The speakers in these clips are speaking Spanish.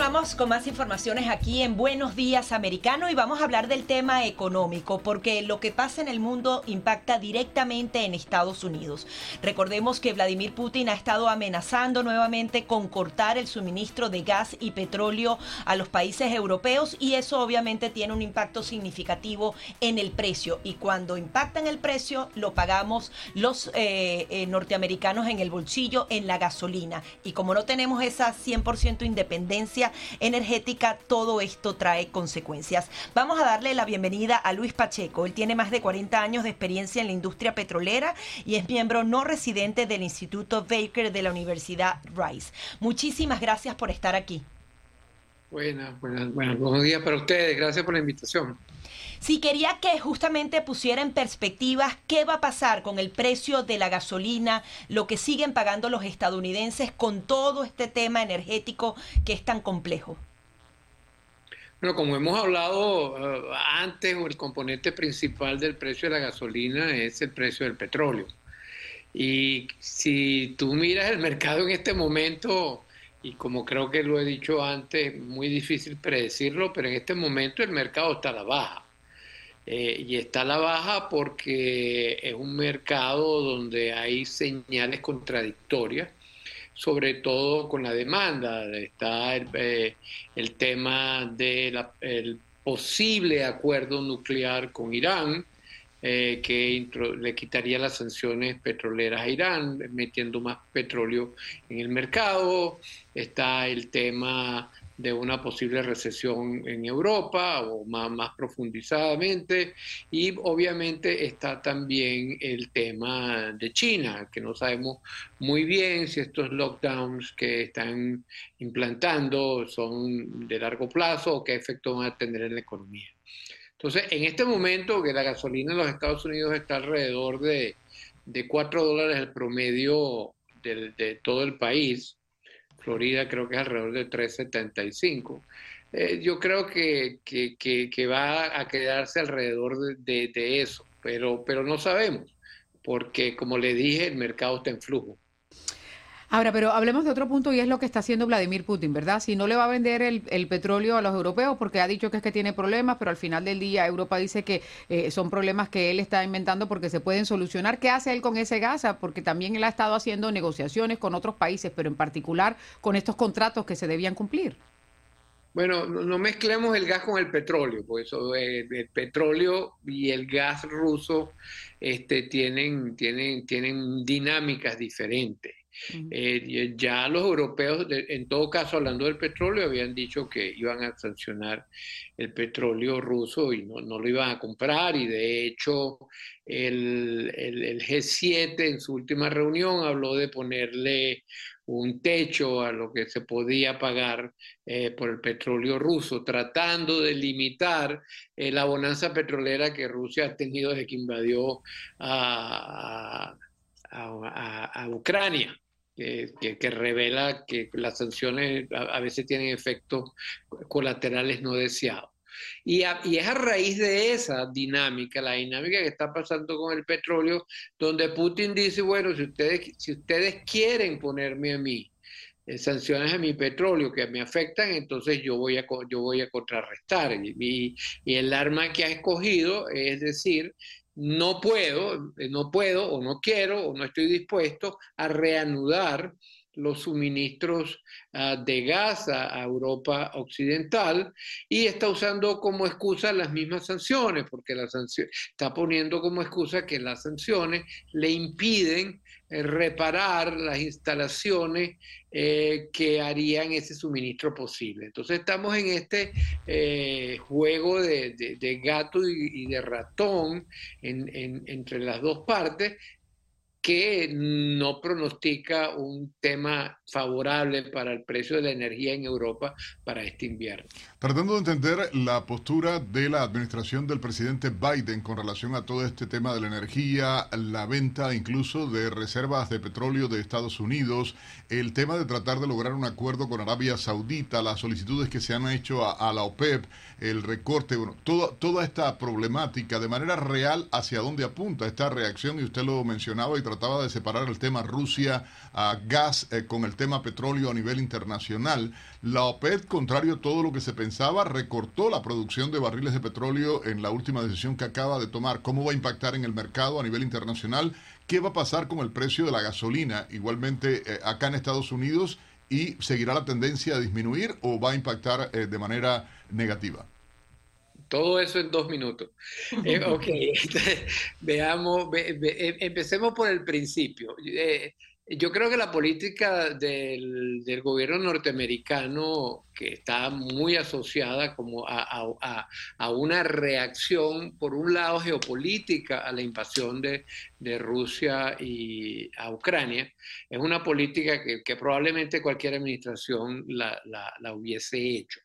Continuamos con más informaciones aquí en Buenos Días Americano y vamos a hablar del tema económico porque lo que pasa en el mundo impacta directamente en Estados Unidos. Recordemos que Vladimir Putin ha estado amenazando nuevamente con cortar el suministro de gas y petróleo a los países europeos y eso obviamente tiene un impacto significativo en el precio y cuando impacta en el precio lo pagamos los eh, eh, norteamericanos en el bolsillo en la gasolina y como no tenemos esa 100% independencia energética, todo esto trae consecuencias. Vamos a darle la bienvenida a Luis Pacheco. Él tiene más de 40 años de experiencia en la industria petrolera y es miembro no residente del Instituto Baker de la Universidad Rice. Muchísimas gracias por estar aquí. Buenas, buenas, buenos días para ustedes. Gracias por la invitación. Si quería que justamente pusiera en perspectiva qué va a pasar con el precio de la gasolina, lo que siguen pagando los estadounidenses con todo este tema energético que es tan complejo. Bueno, como hemos hablado eh, antes, el componente principal del precio de la gasolina es el precio del petróleo. Y si tú miras el mercado en este momento, y como creo que lo he dicho antes, muy difícil predecirlo, pero en este momento el mercado está a la baja. Eh, y está a la baja porque es un mercado donde hay señales contradictorias, sobre todo con la demanda. Está el, eh, tema del posible acuerdo nuclear con Irán, eh, que le quitaría las sanciones petroleras a Irán, metiendo más petróleo en el mercado. Está el tema de una posible recesión en Europa o más, profundizadamente. Y obviamente está también el tema de China, que no sabemos muy bien si estos lockdowns que están implantando son de largo plazo o qué efecto van a tener en la economía. Entonces, en este momento que la gasolina en los Estados Unidos está alrededor de, de 4 dólares el promedio de todo el país, Florida creo que es alrededor de 3,75. Eh, yo creo que, que, va a quedarse alrededor de, de, eso, pero, pero no sabemos, porque como le dije, el mercado está en flujo. Ahora, pero hablemos de otro punto y es lo que está haciendo Vladimir Putin, ¿verdad? Si no le va a vender el, petróleo a los europeos porque ha dicho que es que tiene problemas, pero al final del día Europa dice que eh, son problemas que él está inventando porque se pueden solucionar. ¿Qué hace él con ese gas? Ah, porque también él ha estado haciendo negociaciones con otros países, pero en particular con estos contratos que se debían cumplir. Bueno, no, mezclemos el gas con el petróleo, porque eso, eh, el petróleo y el gas ruso este, tienen, tienen, tienen dinámicas diferentes. Eh, ya los europeos, en todo caso, hablando del petróleo, habían dicho que iban a sancionar el petróleo ruso y no, lo iban a comprar. Y de hecho, el, el, G7 en su última reunión habló de ponerle un techo a lo que se podía pagar eh, por el petróleo ruso, tratando de limitar eh, la bonanza petrolera que Rusia ha tenido desde que invadió a, a Ucrania que, revela que las sanciones a, veces tienen efectos colaterales no deseados. Y, y, es a raíz de esa dinámica, la dinámica que está pasando con el petróleo, donde Putin dice, bueno, si ustedes, si ustedes quieren ponerme a mí eh, sanciones a mi petróleo que me afectan, entonces yo voy a, yo voy a contrarrestar. Y, y el arma que ha escogido es decir, no puedo, eh, no puedo o no quiero o no estoy dispuesto a reanudar los suministros ah, de gas a, Europa Occidental y está usando como excusa las mismas sanciones, porque la sanción, está poniendo como excusa que las sanciones le impiden reparar las instalaciones eh, que harían ese suministro posible. Entonces estamos en este eh, juego de, gato y, de ratón entre las dos partes que no pronostica un tema favorable para el precio de la energía en Europa para este invierno. Tratando de entender la postura de la administración del presidente Biden con relación a todo este tema de la energía, la venta incluso de reservas de petróleo de Estados Unidos, el tema de tratar de lograr un acuerdo con Arabia Saudita, las solicitudes que se han hecho a, la OPEP, el recorte, bueno, toda, toda esta problemática de manera real hacia dónde apunta esta reacción y usted lo mencionaba y trataba de separar el tema Rusia a gas eh, con el tema petróleo a nivel internacional. La OPEP, contrario a todo lo que se pensaba, recortó la producción de barriles de petróleo en la última decisión que acaba de tomar. ¿Cómo va a impactar en el mercado a nivel internacional? ¿Qué va a pasar con el precio de la gasolina? Igualmente eh, acá en Estados Unidos y seguirá la tendencia a disminuir o va a impactar eh, de manera negativa? Todo eso en dos minutos. Eh, ok, veamos, empecemos por el principio yo creo que la política del, gobierno norteamericano, que está muy asociada como a, una reacción, por un lado, geopolítica a la invasión de, Rusia y a Ucrania, es una política que, probablemente cualquier administración la, hubiese hecho.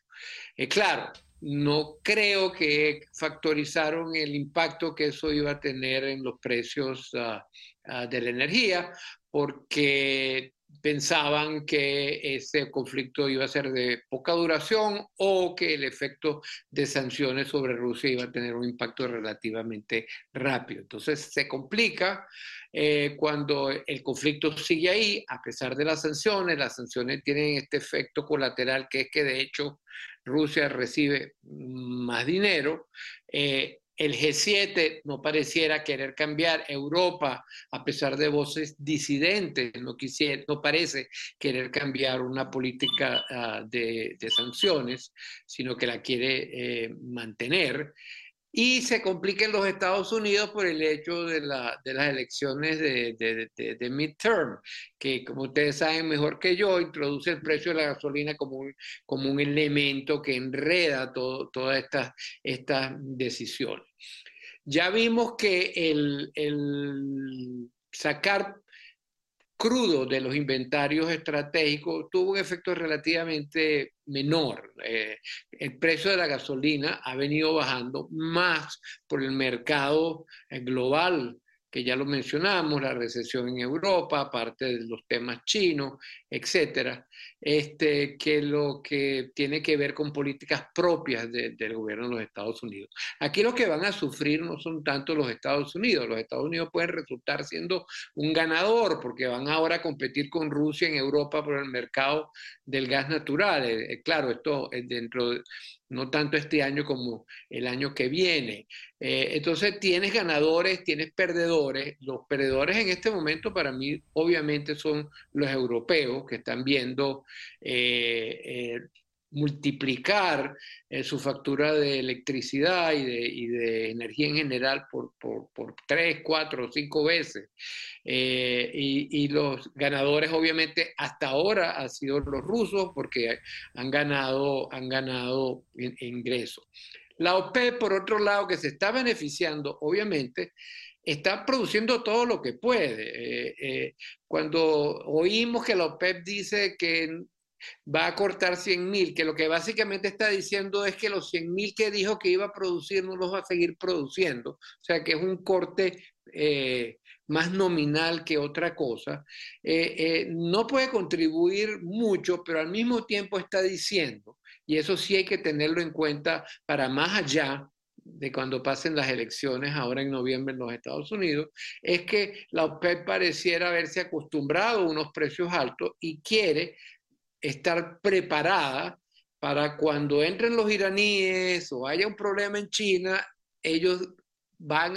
Eh, claro, no creo que factorizaron el impacto que eso iba a tener en los precios ah, ah, de la energía, porque pensaban que ese conflicto iba a ser de poca duración o que el efecto de sanciones sobre Rusia iba a tener un impacto relativamente rápido. Entonces se complica eh, cuando el conflicto sigue ahí, a pesar de las sanciones, las sanciones tienen este efecto colateral que es que de hecho Rusia recibe más dinero. Eh, el G7 no pareciera querer cambiar, Europa, a pesar de voces disidentes, no, quisiera, no parece querer cambiar una política ah, de, sanciones, sino que la quiere eh, mantener y se complica en los Estados Unidos por el hecho de, las elecciones de, midterm, que como ustedes saben mejor que yo, introduce el precio de la gasolina como un, como un elemento que enreda todas estas, estas decisiones. Ya vimos que el, el sacar crudo de los inventarios estratégicos tuvo un efecto relativamente menor. Eh, el precio de la gasolina ha venido bajando más por el mercado eh, global que ya lo mencionamos, la recesión en Europa, aparte de los temas chinos, etcétera, este, que lo que tiene que ver con políticas propias del gobierno de los Estados Unidos. Aquí lo que van a sufrir no son tanto los Estados Unidos, los Estados Unidos pueden resultar siendo un ganador porque van ahora a competir con Rusia en Europa por el mercado del gas natural. Eh, eh, claro, esto es dentro de no tanto este año como el año que viene. Eh, entonces tienes ganadores, tienes perdedores. Los perdedores en este momento para mí obviamente son los europeos que están viendo eh, eh, multiplicar su factura de electricidad y de, energía en general por, tres, cuatro o cinco veces. y, los ganadores obviamente hasta ahora han sido los rusos porque han ganado, han ganado ingresos. La OPEP, por otro lado, que se está beneficiando, obviamente, está produciendo todo lo que puede. Eh, eh, cuando oímos que la OPEP dice que va a cortar 100 mil, que lo que básicamente está diciendo es que los 100 mil que dijo que iba a producir no los va a seguir produciendo. O sea que es un corte eh, más nominal que otra cosa. no puede contribuir mucho, pero al mismo tiempo está diciendo y eso sí hay que tenerlo en cuenta para más allá de cuando pasen las elecciones ahora en noviembre en los Estados Unidos, es que la OPEP pareciera haberse acostumbrado a unos precios altos y quiere estar preparada para cuando entren los iraníes o haya un problema en China, ellos van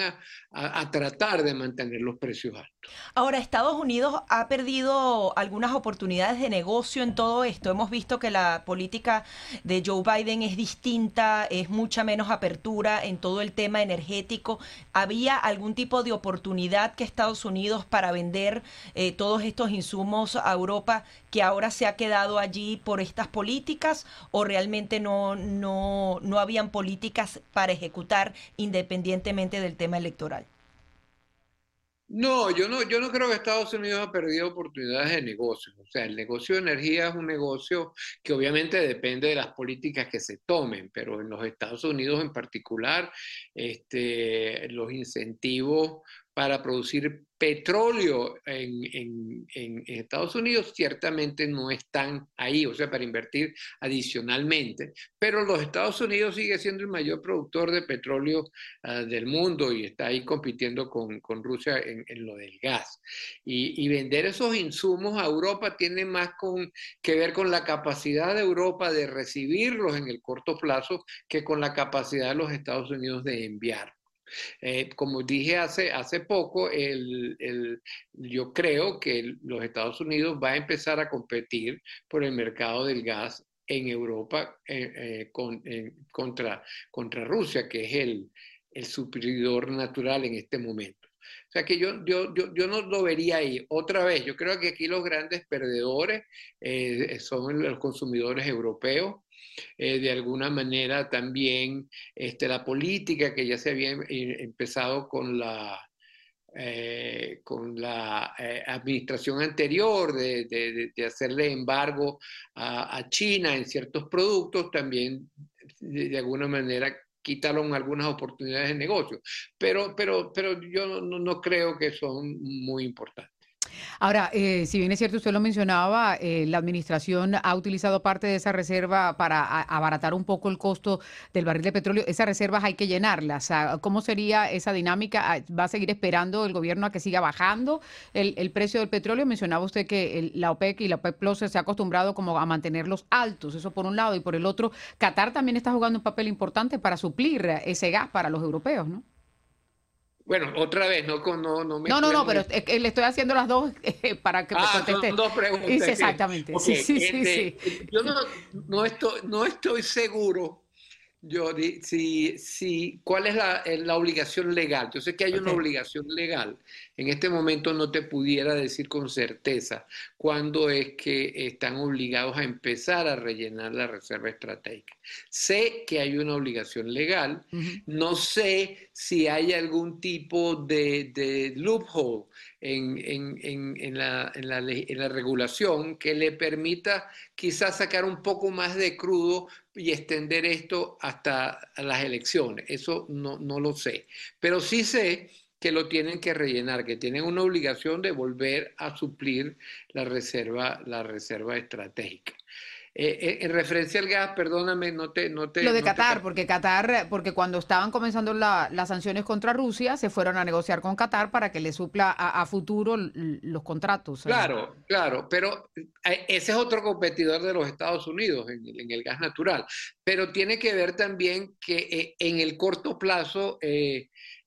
a, tratar de mantener los precios altos. Ahora, Estados Unidos ha perdido algunas oportunidades de negocio en todo esto. Hemos visto que la política de Joe Biden es distinta, es mucha menos apertura en todo el tema energético. ¿Había algún tipo de oportunidad que Estados Unidos para vender eh, todos estos insumos a Europa que ahora se ha quedado allí por estas políticas o realmente no, no, no habían políticas para ejecutar independientemente del tema electoral? No, yo no, yo no creo que Estados Unidos ha perdido oportunidades de negocio. O sea, el negocio de energía es un negocio que obviamente depende de las políticas que se tomen, pero en los Estados Unidos en particular, este, los incentivos para producir petróleo en, Estados Unidos ciertamente no están ahí, o sea, para invertir adicionalmente, pero los Estados Unidos sigue siendo el mayor productor de petróleo ah, del mundo y está ahí compitiendo con, Rusia en, lo del gas. Y, vender esos insumos a Europa tiene más con, que ver con la capacidad de Europa de recibirlos en el corto plazo que con la capacidad de los Estados Unidos de enviar. Eh, como dije hace, hace poco, yo creo que los Estados Unidos va a empezar a competir por el mercado del gas en Europa eh, eh, con, contra, Rusia, que es el, el natural en este momento. O sea que yo, yo, yo, yo, no lo vería ahí. Otra vez, yo creo que aquí los grandes perdedores son los consumidores europeos eh, de alguna manera también este, la política que ya se había em, eh, empezado con la, eh, con la administración anterior de, de, hacerle embargo a, China en ciertos productos, también de, alguna manera quitaron algunas oportunidades de negocio. Pero, pero, pero yo no creo que son muy importantes. Ahora, eh, si bien es cierto, usted lo mencionaba, eh, la administración ha utilizado parte de esa reserva para abaratar un poco el costo del barril de petróleo. Esas reservas hay que llenarlas. ¿Cómo sería esa dinámica? Ah, ¿Va a seguir esperando el gobierno a que siga bajando el, precio del petróleo? Mencionaba usted que la OPEC y la OPEC Plus se ha acostumbrado como a mantenerlos altos, eso por un lado, y por el otro, Qatar también está jugando un papel importante para suplir ese gas para los europeos, ¿no? Bueno, otra vez, no, no, no me... No, no, no, pero le estoy haciendo las dos eh, para que me ah, conteste. Son dos preguntas. exactamente. sí, sí, sí, este, Yo no, no, estoy, no estoy seguro yo, si, si, ¿cuál es la, la, obligación legal? Yo sé que hay una obligación legal. En este momento no te pudiera decir con certeza cuándo es que están obligados a empezar a rellenar la reserva estratégica. Sé que hay una obligación legal. No sé si hay algún tipo de, de loophole en, en, en, la, la, en, la, regulación que le permita quizás sacar un poco más de crudo y extender esto hasta las elecciones. Eso no, no lo sé. Pero sí sé que lo tienen que rellenar, que tienen una obligación de volver a suplir la reserva, la reserva estratégica. Eh, eh, en referencia al gas, perdóname, no te... No te Lo de Qatar, porque Qatar, porque cuando estaban comenzando las sanciones contra Rusia, se fueron a negociar con Qatar para que le supla a, futuro los contratos. Claro, claro, pero eh, ese es otro competidor de los Estados Unidos en, el gas natural, pero tiene que ver también que en el corto plazo...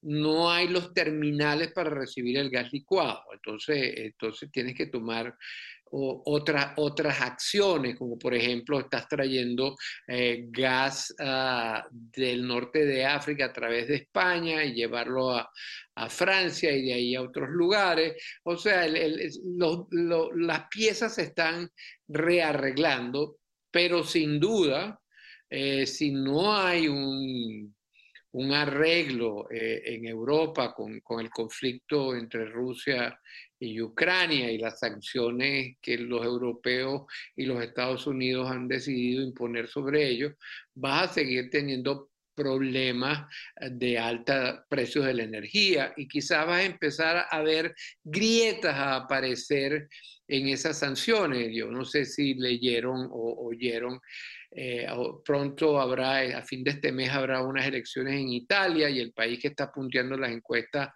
no hay los terminales para recibir el gas licuado. Entonces, entonces tienes que tomar o otras acciones, como por ejemplo estás trayendo eh, gas ah, del norte de África a través de España y llevarlo a, Francia y de ahí a otros lugares. O sea, las piezas se están rearreglando, pero sin duda, eh, si no hay un, un arreglo eh, en Europa con, con, el conflicto entre Rusia y Ucrania y las sanciones que los europeos y los Estados Unidos han decidido imponer sobre ellos, vas a seguir teniendo problemas de alta precios de la energía y quizás vas a empezar a ver grietas a aparecer en esas sanciones. Yo no sé si leyeron o oyeron eh, pronto habrá, eh, a fin de este mes habrá unas elecciones en Italia y el país que está punteando las encuestas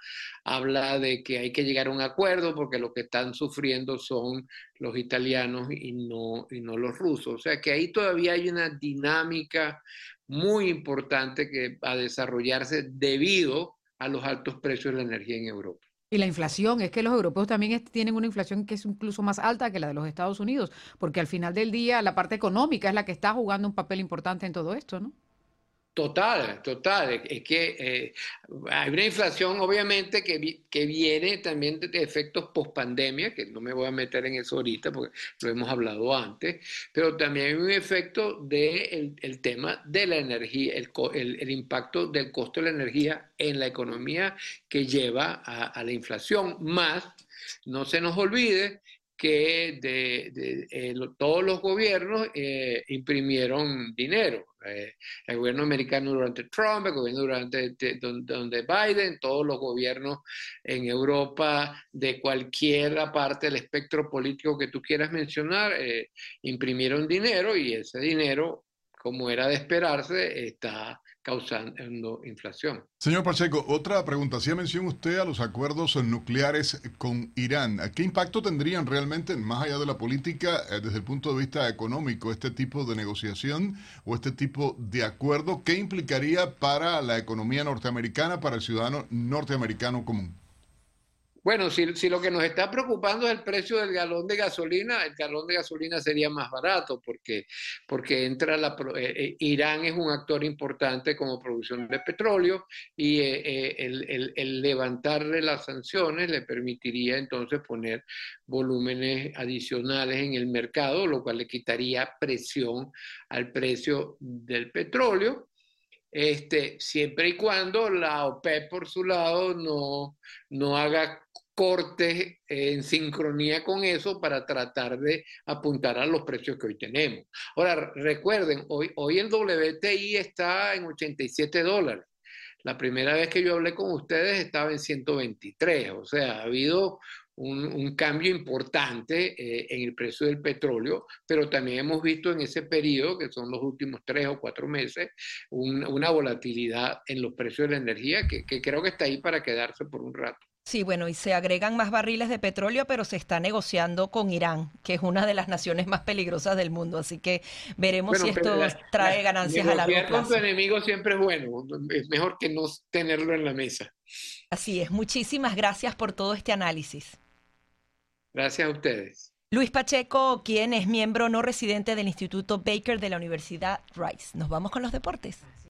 habla de que hay que llegar a un acuerdo porque lo que están sufriendo son los italianos y no, y no los rusos. O sea que ahí todavía hay una dinámica muy importante que va a desarrollarse debido a los altos precios de la energía en Europa. Y la inflación, es que los europeos también tienen una inflación que es incluso más alta que la de los Estados Unidos, porque al final del día la parte económica es la que está jugando un papel importante en todo esto, ¿no? Total, total. Es que eh, hay una inflación, obviamente, que, que viene también de efectos post-pandemia, que no me voy a meter en eso ahorita porque lo hemos hablado antes, pero también hay un efecto del de el tema de la energía, el, el, impacto del costo de la energía en la economía que lleva a la inflación. Más, no se nos olvide que de, eh, todos los gobiernos eh, imprimieron dinero. Eh, el gobierno americano durante Trump, el gobierno durante donde Biden, todos los gobiernos en Europa de cualquier parte del espectro político que tú quieras mencionar, imprimieron dinero y ese dinero, como era de esperarse, está causando inflación. Señor Pacheco, otra pregunta. Si menciona usted a los acuerdos nucleares con Irán. ¿Qué impacto tendrían realmente, más allá de la política, eh, desde el punto de vista económico, este tipo de negociación o este tipo de acuerdo? ¿Qué implicaría para la economía norteamericana, para el ciudadano norteamericano común? Bueno, si, lo que nos está preocupando es el precio del galón de gasolina, el galón de gasolina sería más barato porque, porque entra la, eh, eh, Irán es un actor importante como producción de petróleo y eh, el, el, el, levantarle las sanciones le permitiría entonces poner volúmenes adicionales en el mercado, lo cual le quitaría presión al precio del petróleo. Este, siempre y cuando la OPEP por su lado no, no haga cortes en sincronía con eso para tratar de apuntar a los precios que hoy tenemos. Ahora, recuerden, hoy, hoy el WTI está en 87 dólares. La primera vez que yo hablé con ustedes estaba en 123, o sea, ha habido un, cambio importante eh, en el precio del petróleo, pero también hemos visto en ese periodo, que son los últimos tres o cuatro meses, una volatilidad en los precios de la energía que creo que está ahí para quedarse por un rato. Sí, bueno, y se agregan más barriles de petróleo, pero se está negociando con Irán, que es una de las naciones más peligrosas del mundo. Así que veremos si esto trae ganancias a largo plazo. con tu enemigo siempre es bueno. Es mejor que no tenerlo en la mesa. Así es. Muchísimas gracias por todo este análisis. Gracias a ustedes. Luis Pacheco, quien es miembro no residente del Instituto Baker de la Universidad Rice. Nos vamos con los deportes.